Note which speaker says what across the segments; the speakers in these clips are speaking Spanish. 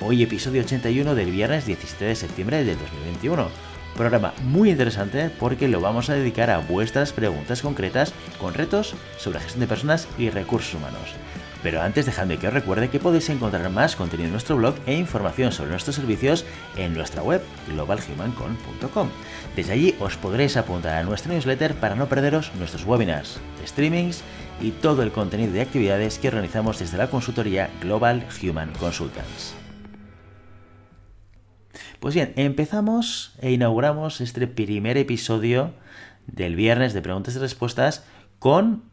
Speaker 1: Hoy episodio 81 del viernes 17 de septiembre del 2021. Programa muy interesante porque lo vamos a dedicar a vuestras preguntas concretas con retos sobre gestión de personas y recursos humanos. Pero antes dejadme que os recuerde que podéis encontrar más contenido en nuestro blog e información sobre nuestros servicios en nuestra web globalhumancon.com. Desde allí os podréis apuntar a nuestra newsletter para no perderos nuestros webinars, streamings y todo el contenido de actividades que organizamos desde la consultoría Global Human Consultants. Pues bien, empezamos e inauguramos este primer episodio del viernes de preguntas y respuestas con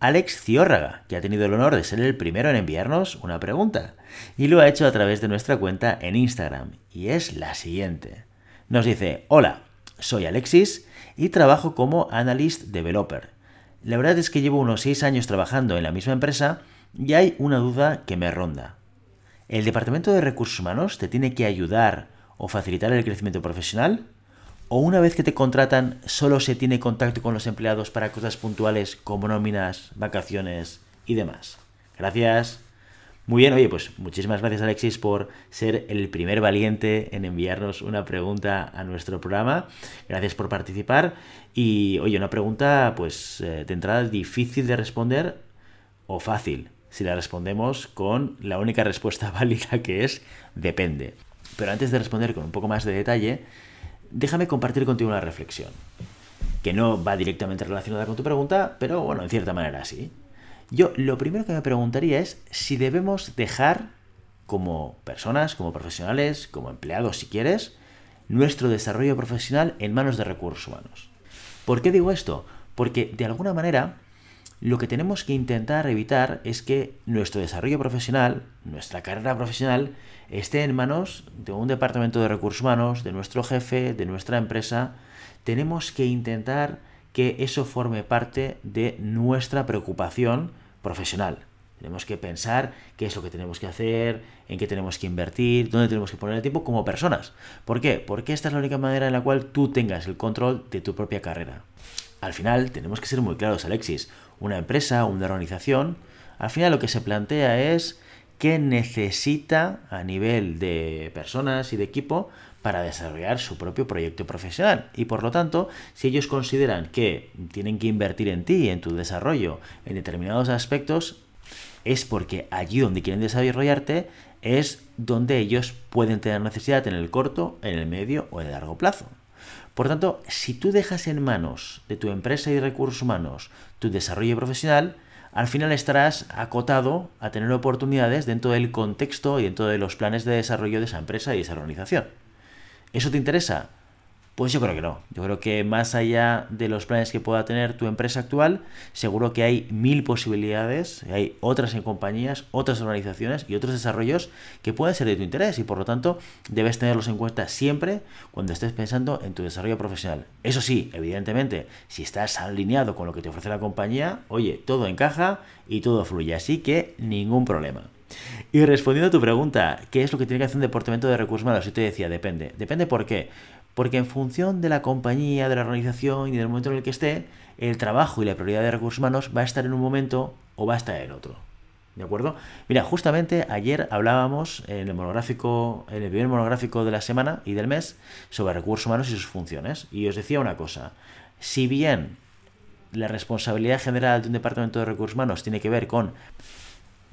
Speaker 1: Alex Ciórraga, que ha tenido el honor de ser el primero en enviarnos una pregunta. Y lo ha hecho a través de nuestra cuenta en Instagram. Y es la siguiente. Nos dice, hola, soy Alexis y trabajo como Analyst Developer. La verdad es que llevo unos 6 años trabajando en la misma empresa y hay una duda que me ronda. ¿El Departamento de Recursos Humanos te tiene que ayudar o facilitar el crecimiento profesional? o una vez que te contratan solo se tiene contacto con los empleados para cosas puntuales como nóminas, vacaciones y demás. Gracias. Muy bien, oye, pues muchísimas gracias Alexis por ser el primer valiente en enviarnos una pregunta a nuestro programa. Gracias por participar. Y oye, una pregunta pues eh, de entrada difícil de responder o fácil si la respondemos con la única respuesta válida que es depende. Pero antes de responder con un poco más de detalle, déjame compartir contigo una reflexión, que no va directamente relacionada con tu pregunta, pero bueno, en cierta manera sí. Yo lo primero que me preguntaría es si debemos dejar como personas, como profesionales, como empleados si quieres, nuestro desarrollo profesional en manos de recursos humanos. ¿Por qué digo esto? Porque de alguna manera lo que tenemos que intentar evitar es que nuestro desarrollo profesional, nuestra carrera profesional, esté en manos de un departamento de recursos humanos, de nuestro jefe, de nuestra empresa. Tenemos que intentar que eso forme parte de nuestra preocupación profesional. Tenemos que pensar qué es lo que tenemos que hacer, en qué tenemos que invertir, dónde tenemos que poner el tiempo como personas. ¿Por qué? Porque esta es la única manera en la cual tú tengas el control de tu propia carrera. Al final, tenemos que ser muy claros, Alexis una empresa, una organización, al final lo que se plantea es qué necesita a nivel de personas y de equipo para desarrollar su propio proyecto profesional. Y por lo tanto, si ellos consideran que tienen que invertir en ti, en tu desarrollo, en determinados aspectos, es porque allí donde quieren desarrollarte es donde ellos pueden tener necesidad en el corto, en el medio o en el largo plazo. Por tanto, si tú dejas en manos de tu empresa y recursos humanos tu desarrollo profesional, al final estarás acotado a tener oportunidades dentro del contexto y dentro de los planes de desarrollo de esa empresa y esa organización. ¿Eso te interesa? Pues yo creo que no. Yo creo que más allá de los planes que pueda tener tu empresa actual, seguro que hay mil posibilidades, hay otras en compañías, otras organizaciones y otros desarrollos que pueden ser de tu interés y por lo tanto debes tenerlos en cuenta siempre cuando estés pensando en tu desarrollo profesional. Eso sí, evidentemente, si estás alineado con lo que te ofrece la compañía, oye, todo encaja y todo fluye, así que ningún problema. Y respondiendo a tu pregunta, ¿qué es lo que tiene que hacer un departamento de recursos humanos? Yo te decía, depende. Depende por qué. Porque en función de la compañía, de la organización y del momento en el que esté, el trabajo y la prioridad de recursos humanos va a estar en un momento o va a estar en otro. ¿De acuerdo? Mira, justamente ayer hablábamos en el monográfico, en el primer monográfico de la semana y del mes sobre recursos humanos y sus funciones. Y os decía una cosa. Si bien la responsabilidad general de un departamento de recursos humanos tiene que ver con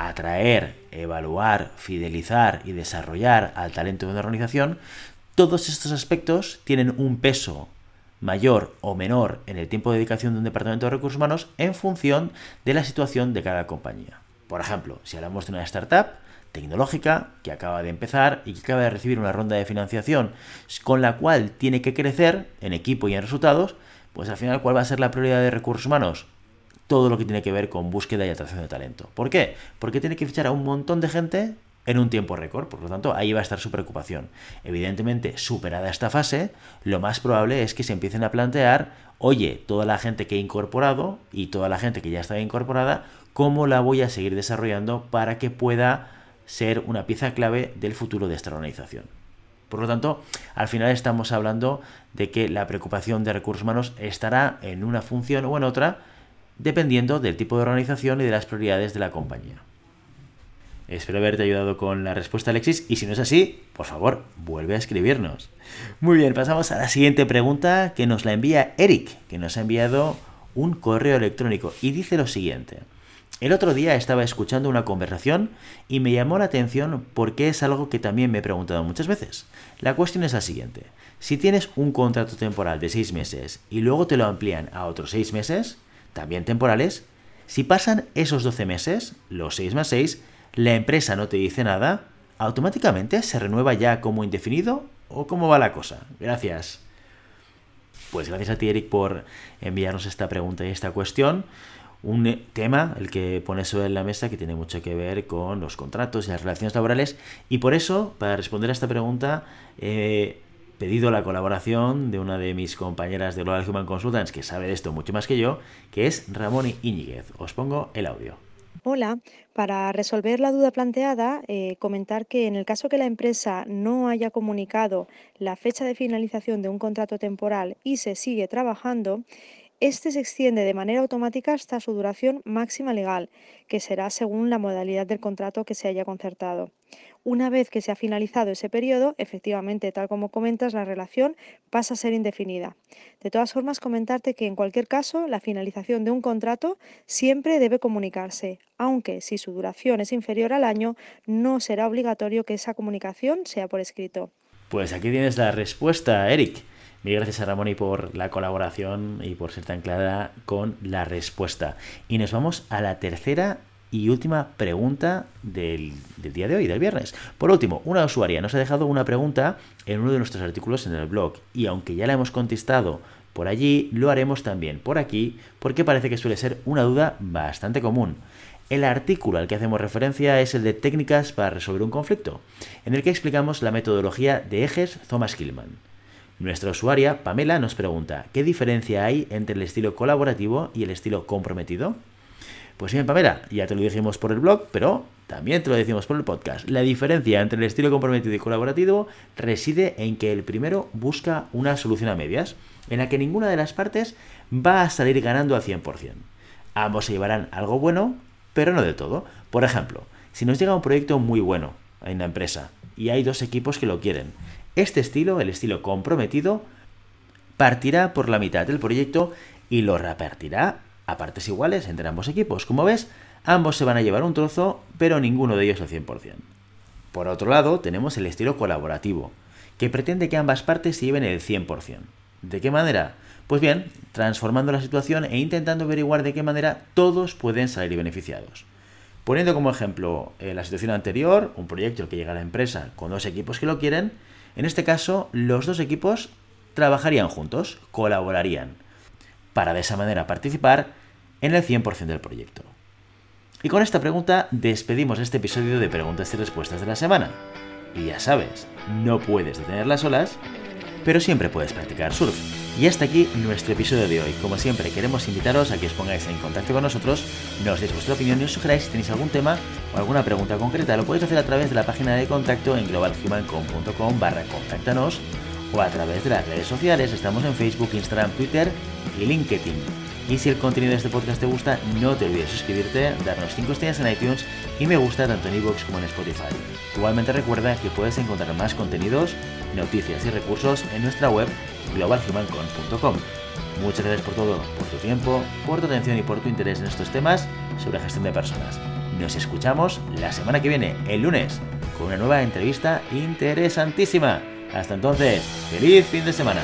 Speaker 1: atraer, evaluar, fidelizar y desarrollar al talento de una organización, todos estos aspectos tienen un peso mayor o menor en el tiempo de dedicación de un departamento de recursos humanos en función de la situación de cada compañía. Por ejemplo, si hablamos de una startup tecnológica que acaba de empezar y que acaba de recibir una ronda de financiación con la cual tiene que crecer en equipo y en resultados, pues al final, ¿cuál va a ser la prioridad de recursos humanos? Todo lo que tiene que ver con búsqueda y atracción de talento. ¿Por qué? Porque tiene que fichar a un montón de gente en un tiempo récord. Por lo tanto, ahí va a estar su preocupación. Evidentemente, superada esta fase, lo más probable es que se empiecen a plantear, oye, toda la gente que he incorporado y toda la gente que ya está incorporada, ¿cómo la voy a seguir desarrollando para que pueda ser una pieza clave del futuro de esta organización? Por lo tanto, al final estamos hablando de que la preocupación de recursos humanos estará en una función o en otra, dependiendo del tipo de organización y de las prioridades de la compañía. Espero haberte ayudado con la respuesta, Alexis, y si no es así, por favor, vuelve a escribirnos. Muy bien, pasamos a la siguiente pregunta que nos la envía Eric, que nos ha enviado un correo electrónico y dice lo siguiente. El otro día estaba escuchando una conversación y me llamó la atención porque es algo que también me he preguntado muchas veces. La cuestión es la siguiente. Si tienes un contrato temporal de seis meses y luego te lo amplían a otros seis meses, también temporales, si pasan esos 12 meses, los 6 más 6, la empresa no te dice nada, automáticamente se renueva ya como indefinido o cómo va la cosa. Gracias. Pues gracias a ti, Eric, por enviarnos esta pregunta y esta cuestión. Un tema, el que pone sobre la mesa, que tiene mucho que ver con los contratos y las relaciones laborales. Y por eso, para responder a esta pregunta, he pedido la colaboración de una de mis compañeras de Global Human Consultants, que sabe de esto mucho más que yo, que es Ramón Iñiguez. Os pongo el audio.
Speaker 2: Hola, para resolver la duda planteada, eh, comentar que en el caso que la empresa no haya comunicado la fecha de finalización de un contrato temporal y se sigue trabajando, este se extiende de manera automática hasta su duración máxima legal, que será según la modalidad del contrato que se haya concertado. Una vez que se ha finalizado ese periodo, efectivamente, tal como comentas, la relación pasa a ser indefinida. De todas formas, comentarte que en cualquier caso, la finalización de un contrato siempre debe comunicarse, aunque si su duración es inferior al año, no será obligatorio que esa comunicación sea por escrito.
Speaker 1: Pues aquí tienes la respuesta, Eric. Mil gracias a Ramón y por la colaboración y por ser tan clara con la respuesta. Y nos vamos a la tercera y última pregunta del, día de hoy, del viernes. Por último, una usuaria nos ha dejado una pregunta en uno de nuestros artículos en el blog y aunque ya la hemos contestado por allí, lo haremos también por aquí porque parece que suele ser una duda bastante común. El artículo al que hacemos referencia es el de técnicas para resolver un conflicto, en el que explicamos la metodología de ejes Thomas Killman. Nuestra usuaria, Pamela, nos pregunta, ¿qué diferencia hay entre el estilo colaborativo y el estilo comprometido? Pues bien, Pamela, ya te lo dijimos por el blog, pero también te lo decimos por el podcast. La diferencia entre el estilo comprometido y colaborativo reside en que el primero busca una solución a medias, en la que ninguna de las partes va a salir ganando al 100%. Ambos se llevarán algo bueno, pero no de todo. Por ejemplo, si nos llega un proyecto muy bueno en la empresa y hay dos equipos que lo quieren, este estilo, el estilo comprometido, partirá por la mitad del proyecto y lo repartirá a partes iguales entre ambos equipos. Como ves, ambos se van a llevar un trozo, pero ninguno de ellos al 100%. Por otro lado, tenemos el estilo colaborativo, que pretende que ambas partes se lleven el 100%. ¿De qué manera? Pues bien, transformando la situación e intentando averiguar de qué manera todos pueden salir beneficiados. Poniendo como ejemplo eh, la situación anterior, un proyecto que llega a la empresa con dos equipos que lo quieren, en este caso los dos equipos trabajarían juntos, colaborarían, para de esa manera participar en el 100% del proyecto. Y con esta pregunta despedimos este episodio de preguntas y respuestas de la semana. Y ya sabes, no puedes detenerlas solas, pero siempre puedes practicar surf. Y hasta aquí nuestro episodio de hoy. Como siempre, queremos invitaros a que os pongáis en contacto con nosotros, nos deis vuestra opinión y os sugeráis si tenéis algún tema o alguna pregunta concreta. Lo podéis hacer a través de la página de contacto en globalhumancom.com barra contáctanos o a través de las redes sociales. Estamos en Facebook, Instagram, Twitter y LinkedIn. Y si el contenido de este podcast te gusta, no te olvides suscribirte, darnos 5 estrellas en iTunes y me gusta tanto en iVoox como en Spotify. Igualmente recuerda que puedes encontrar más contenidos, noticias y recursos en nuestra web globalhumancon.com. Muchas gracias por todo, por tu tiempo, por tu atención y por tu interés en estos temas sobre gestión de personas. Nos escuchamos la semana que viene, el lunes, con una nueva entrevista interesantísima. Hasta entonces, feliz fin de semana.